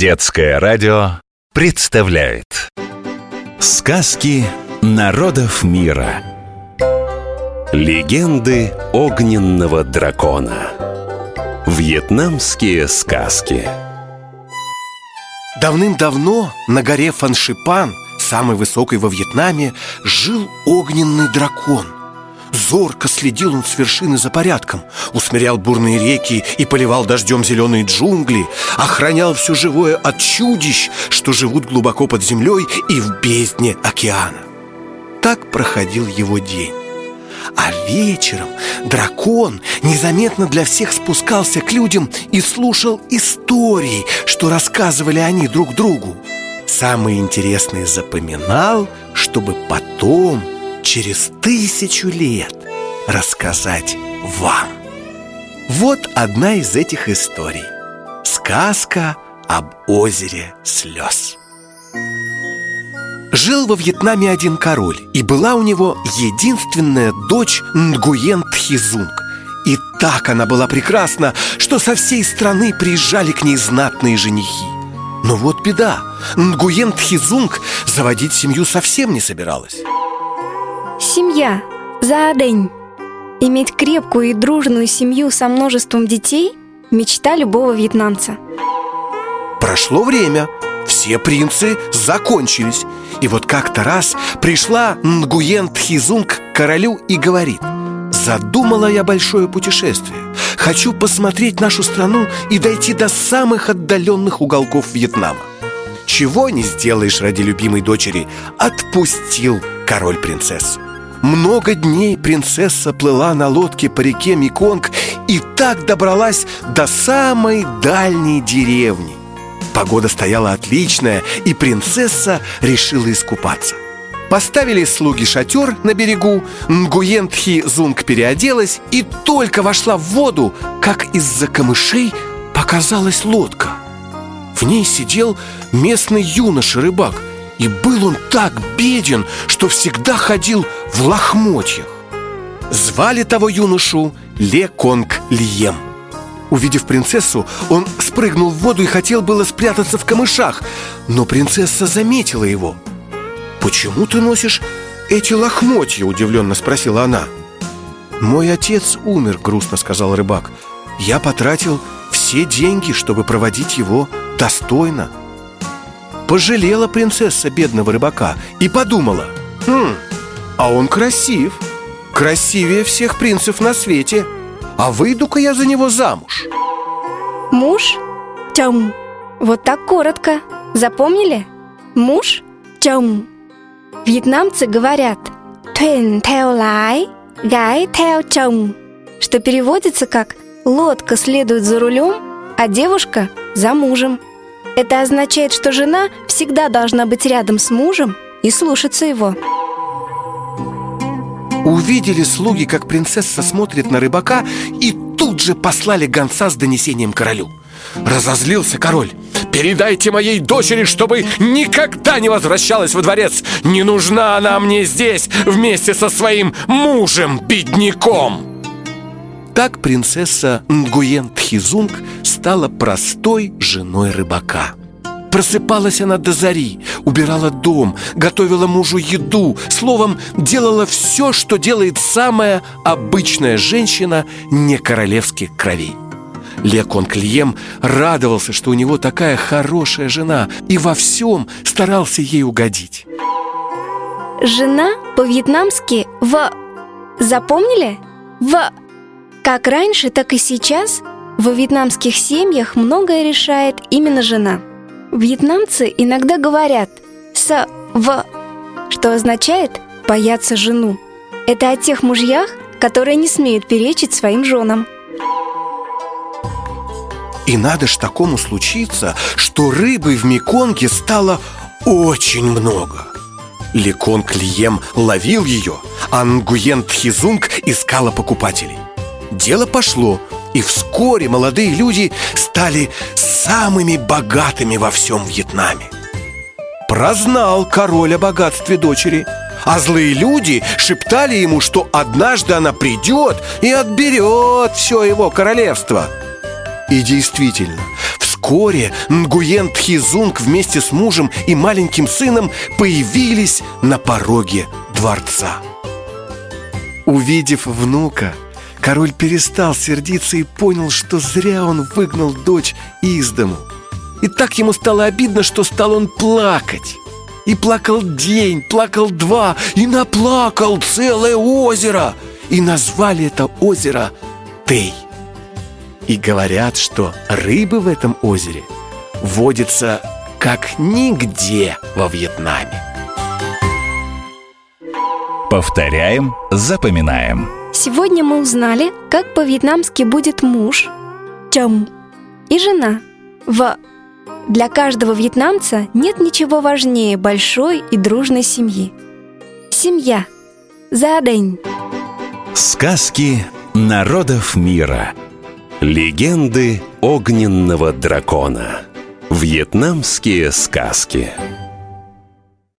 Детское радио представляет Сказки народов мира Легенды огненного дракона. Вьетнамские сказки. Давным-давно на горе Фаншипан, самой высокой во Вьетнаме, жил огненный дракон – Зорко следил он с вершины за порядком Усмирял бурные реки и поливал дождем зеленые джунгли Охранял все живое от чудищ, что живут глубоко под землей и в бездне океана Так проходил его день а вечером дракон незаметно для всех спускался к людям и слушал истории, что рассказывали они друг другу. Самые интересные запоминал, чтобы потом через тысячу лет рассказать вам. Вот одна из этих историй. Сказка об озере слез. Жил во Вьетнаме один король, и была у него единственная дочь Нгуен Тхизунг. И так она была прекрасна, что со всей страны приезжали к ней знатные женихи. Но вот беда, Нгуен Тхизунг заводить семью совсем не собиралась. Семья. За день. Иметь крепкую и дружную семью со множеством детей – мечта любого вьетнамца. Прошло время, все принцы закончились. И вот как-то раз пришла Нгуен Тхизунг к королю и говорит Задумала я большое путешествие Хочу посмотреть нашу страну и дойти до самых отдаленных уголков Вьетнама Чего не сделаешь ради любимой дочери Отпустил король принцессу много дней принцесса плыла на лодке по реке Меконг и так добралась до самой дальней деревни. Погода стояла отличная, и принцесса решила искупаться. Поставили слуги шатер на берегу, Нгуен Тхи Зунг переоделась и только вошла в воду, как из-за камышей показалась лодка. В ней сидел местный юноша-рыбак – и был он так беден, что всегда ходил в лохмотьях. Звали того юношу Ле Конг Лием Увидев принцессу, он спрыгнул в воду и хотел было спрятаться в камышах Но принцесса заметила его. «Почему ты носишь эти лохмотья?» – удивленно спросила она. «Мой отец умер», – грустно сказал рыбак. «Я потратил все деньги, чтобы проводить его достойно» Пожалела принцесса бедного рыбака и подумала Хм, а он красив Красивее всех принцев на свете А выйду-ка я за него замуж Муж? Чом Вот так коротко Запомнили? Муж? Чом Вьетнамцы говорят Тuen theo lái, гай theo chồng Что переводится как Лодка следует за рулем, а девушка за мужем это означает, что жена всегда должна быть рядом с мужем и слушаться его. Увидели слуги, как принцесса смотрит на рыбака, и тут же послали гонца с донесением королю. Разозлился король. «Передайте моей дочери, чтобы никогда не возвращалась во дворец! Не нужна она мне здесь вместе со своим мужем-бедняком!» Так принцесса Нгуен Тхизунг стала простой женой рыбака. Просыпалась она до зари, убирала дом, готовила мужу еду, словом, делала все, что делает самая обычная женщина не королевских кровей. Лекон Клием радовался, что у него такая хорошая жена, и во всем старался ей угодить. Жена по-вьетнамски «в». Запомнили? «В». Как раньше, так и сейчас во вьетнамских семьях многое решает именно жена. Вьетнамцы иногда говорят «с в», что означает «бояться жену». Это о тех мужьях, которые не смеют перечить своим женам. И надо ж такому случиться, что рыбы в Меконге стало очень много. Леконг Лием ловил ее, а Нгуен Тхизунг искала покупателей. Дело пошло, и вскоре молодые люди стали самыми богатыми во всем Вьетнаме. Прознал король о богатстве дочери, а злые люди шептали ему, что однажды она придет и отберет все его королевство. И действительно, Вскоре Нгуен Тхизунг вместе с мужем и маленьким сыном появились на пороге дворца. Увидев внука, король перестал сердиться и понял, что зря он выгнал дочь из дому. И так ему стало обидно, что стал он плакать. И плакал день, плакал два, и наплакал целое озеро. И назвали это озеро Тей. И говорят, что рыбы в этом озере водятся как нигде во Вьетнаме. Повторяем, запоминаем. Сегодня мы узнали, как по-вьетнамски будет муж, чом, и жена, в. Для каждого вьетнамца нет ничего важнее большой и дружной семьи. Семья. За день. Сказки народов мира. Легенды огненного дракона. Вьетнамские сказки.